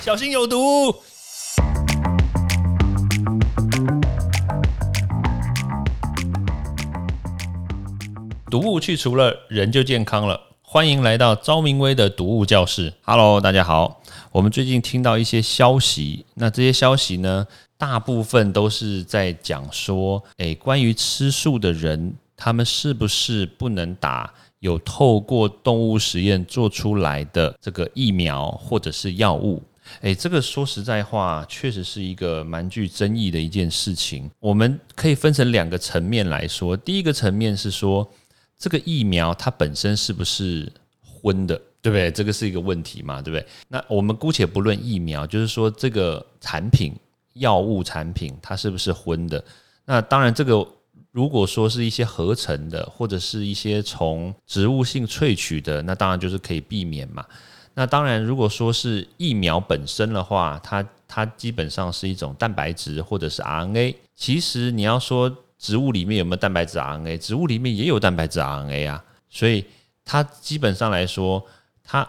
小心有毒。毒物去除了，人就健康了。欢迎来到昭明威的毒物教室。Hello，大家好。我们最近听到一些消息，那这些消息呢，大部分都是在讲说，诶，关于吃素的人，他们是不是不能打有透过动物实验做出来的这个疫苗或者是药物？诶，这个说实在话，确实是一个蛮具争议的一件事情。我们可以分成两个层面来说，第一个层面是说。这个疫苗它本身是不是荤的，对不对？这个是一个问题嘛，对不对？那我们姑且不论疫苗，就是说这个产品药物产品它是不是荤的？那当然，这个如果说是一些合成的，或者是一些从植物性萃取的，那当然就是可以避免嘛。那当然，如果说是疫苗本身的话，它它基本上是一种蛋白质或者是 RNA。其实你要说。植物里面有没有蛋白质 RNA？植物里面也有蛋白质 RNA 啊，所以它基本上来说，它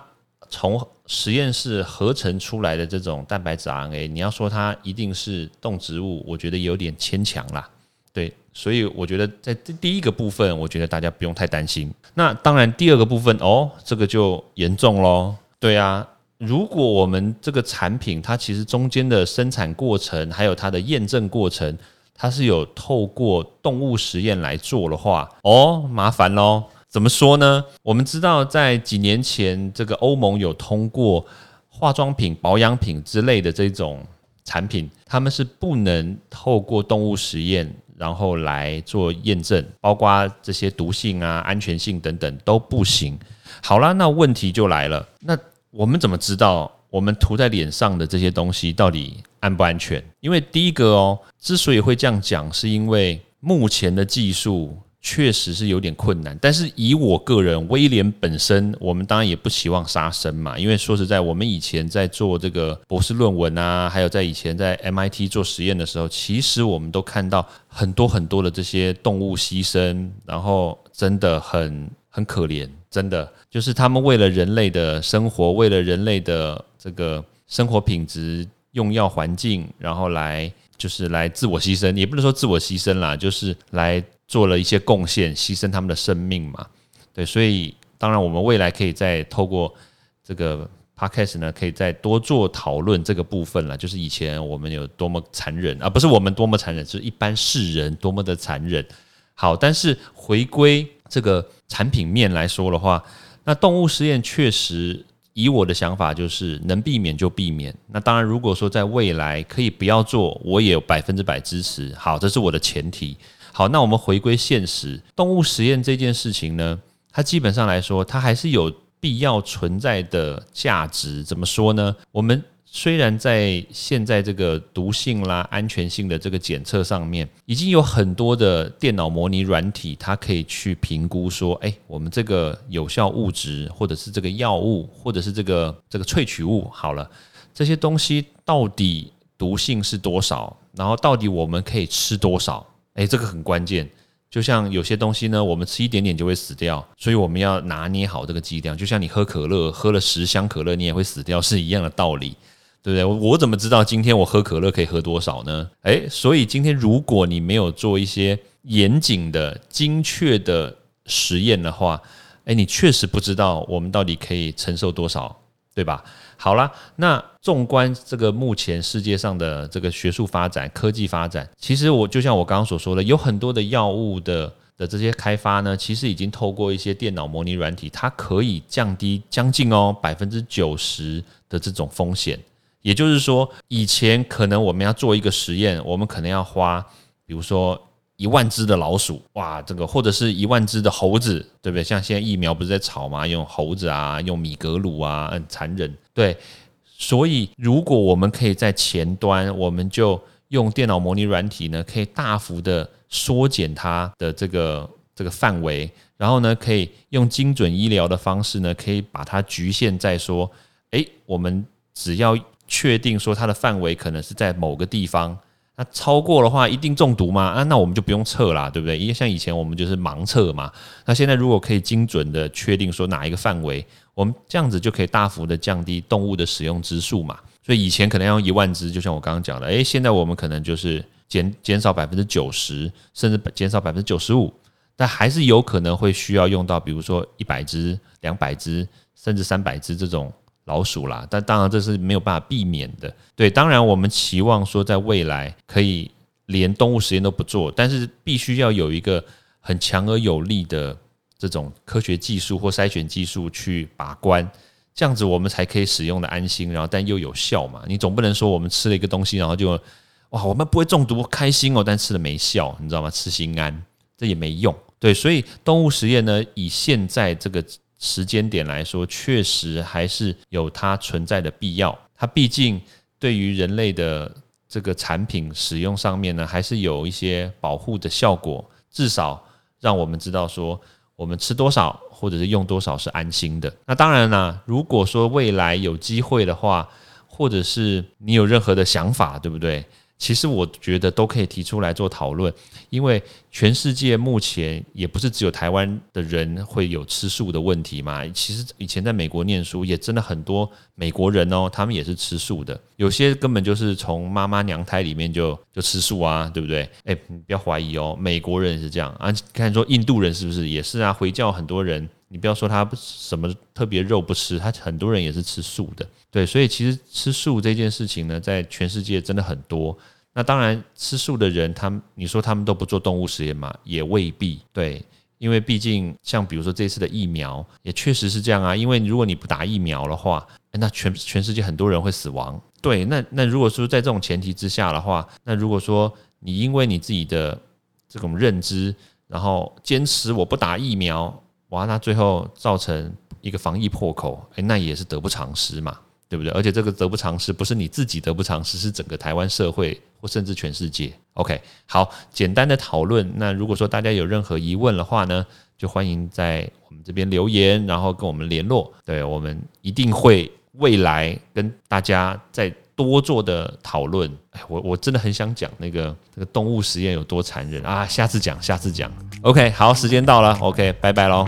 从实验室合成出来的这种蛋白质 RNA，你要说它一定是动植物，我觉得有点牵强啦。对，所以我觉得在这第一个部分，我觉得大家不用太担心。那当然，第二个部分哦，这个就严重喽。对啊，如果我们这个产品它其实中间的生产过程，还有它的验证过程。它是有透过动物实验来做的话，哦，麻烦喽。怎么说呢？我们知道，在几年前，这个欧盟有通过化妆品、保养品之类的这种产品，他们是不能透过动物实验然后来做验证，包括这些毒性啊、安全性等等都不行。好啦，那问题就来了，那我们怎么知道？我们涂在脸上的这些东西到底安不安全？因为第一个哦，之所以会这样讲，是因为目前的技术确实是有点困难。但是以我个人，威廉本身，我们当然也不希望杀生嘛。因为说实在，我们以前在做这个博士论文啊，还有在以前在 MIT 做实验的时候，其实我们都看到很多很多的这些动物牺牲，然后真的很很可怜，真的就是他们为了人类的生活，为了人类的。这个生活品质、用药环境，然后来就是来自我牺牲，也不能说自我牺牲啦，就是来做了一些贡献，牺牲他们的生命嘛。对，所以当然我们未来可以再透过这个 podcast 呢，可以再多做讨论这个部分了。就是以前我们有多么残忍啊，不是我们多么残忍，是一般世人多么的残忍。好，但是回归这个产品面来说的话，那动物实验确实。以我的想法就是能避免就避免。那当然，如果说在未来可以不要做，我也有百分之百支持。好，这是我的前提。好，那我们回归现实，动物实验这件事情呢，它基本上来说，它还是有必要存在的价值。怎么说呢？我们。虽然在现在这个毒性啦、安全性的这个检测上面，已经有很多的电脑模拟软体，它可以去评估说，哎，我们这个有效物质，或者是这个药物，或者是这个这个萃取物，好了，这些东西到底毒性是多少？然后到底我们可以吃多少？哎，这个很关键。就像有些东西呢，我们吃一点点就会死掉，所以我们要拿捏好这个剂量。就像你喝可乐，喝了十箱可乐，你也会死掉，是一样的道理。对不对？我怎么知道今天我喝可乐可以喝多少呢？诶，所以今天如果你没有做一些严谨的、精确的实验的话，诶，你确实不知道我们到底可以承受多少，对吧？好了，那纵观这个目前世界上的这个学术发展、科技发展，其实我就像我刚刚所说的，有很多的药物的的这些开发呢，其实已经透过一些电脑模拟软体，它可以降低将近哦百分之九十的这种风险。也就是说，以前可能我们要做一个实验，我们可能要花，比如说一万只的老鼠，哇，这个或者是一万只的猴子，对不对？像现在疫苗不是在炒吗？用猴子啊，用米格鲁啊，很残忍。对，所以如果我们可以在前端，我们就用电脑模拟软体呢，可以大幅的缩减它的这个这个范围，然后呢，可以用精准医疗的方式呢，可以把它局限在说，诶，我们只要确定说它的范围可能是在某个地方，那超过的话一定中毒吗？啊，那我们就不用测啦，对不对？因为像以前我们就是盲测嘛。那现在如果可以精准的确定说哪一个范围，我们这样子就可以大幅的降低动物的使用之数嘛。所以以前可能要用一万只，就像我刚刚讲的，诶，现在我们可能就是减减少百分之九十，甚至减少百分之九十五，但还是有可能会需要用到，比如说一百只、两百只，甚至三百只这种老鼠啦。但当然这是没有办法避免的。对，当然我们期望说在未来可以连动物实验都不做，但是必须要有一个很强而有力的这种科学技术或筛选技术去把关。这样子我们才可以使用的安心，然后但又有效嘛？你总不能说我们吃了一个东西，然后就哇，我们不会中毒，开心哦，但吃了没效，你知道吗？吃心安，这也没用。对，所以动物实验呢，以现在这个时间点来说，确实还是有它存在的必要。它毕竟对于人类的这个产品使用上面呢，还是有一些保护的效果，至少让我们知道说。我们吃多少，或者是用多少是安心的。那当然啦，如果说未来有机会的话，或者是你有任何的想法，对不对？其实我觉得都可以提出来做讨论，因为全世界目前也不是只有台湾的人会有吃素的问题嘛。其实以前在美国念书，也真的很多美国人哦，他们也是吃素的，有些根本就是从妈妈娘胎里面就就吃素啊，对不对？哎，不要怀疑哦，美国人是这样啊。看说印度人是不是也是啊？回教很多人。你不要说他什么特别肉不吃，他很多人也是吃素的，对，所以其实吃素这件事情呢，在全世界真的很多。那当然，吃素的人，他们你说他们都不做动物实验吗？也未必，对，因为毕竟像比如说这次的疫苗，也确实是这样啊。因为如果你不打疫苗的话，那全全世界很多人会死亡。对，那那如果说在这种前提之下的话，那如果说你因为你自己的这种认知，然后坚持我不打疫苗。哇，那最后造成一个防疫破口，诶，那也是得不偿失嘛，对不对？而且这个得不偿失，不是你自己得不偿失，是整个台湾社会或甚至全世界。OK，好，简单的讨论。那如果说大家有任何疑问的话呢，就欢迎在我们这边留言，然后跟我们联络。对我们一定会未来跟大家再多做的讨论。哎，我我真的很想讲那个这个动物实验有多残忍啊！下次讲，下次讲。OK，好，时间到了，OK，拜拜喽！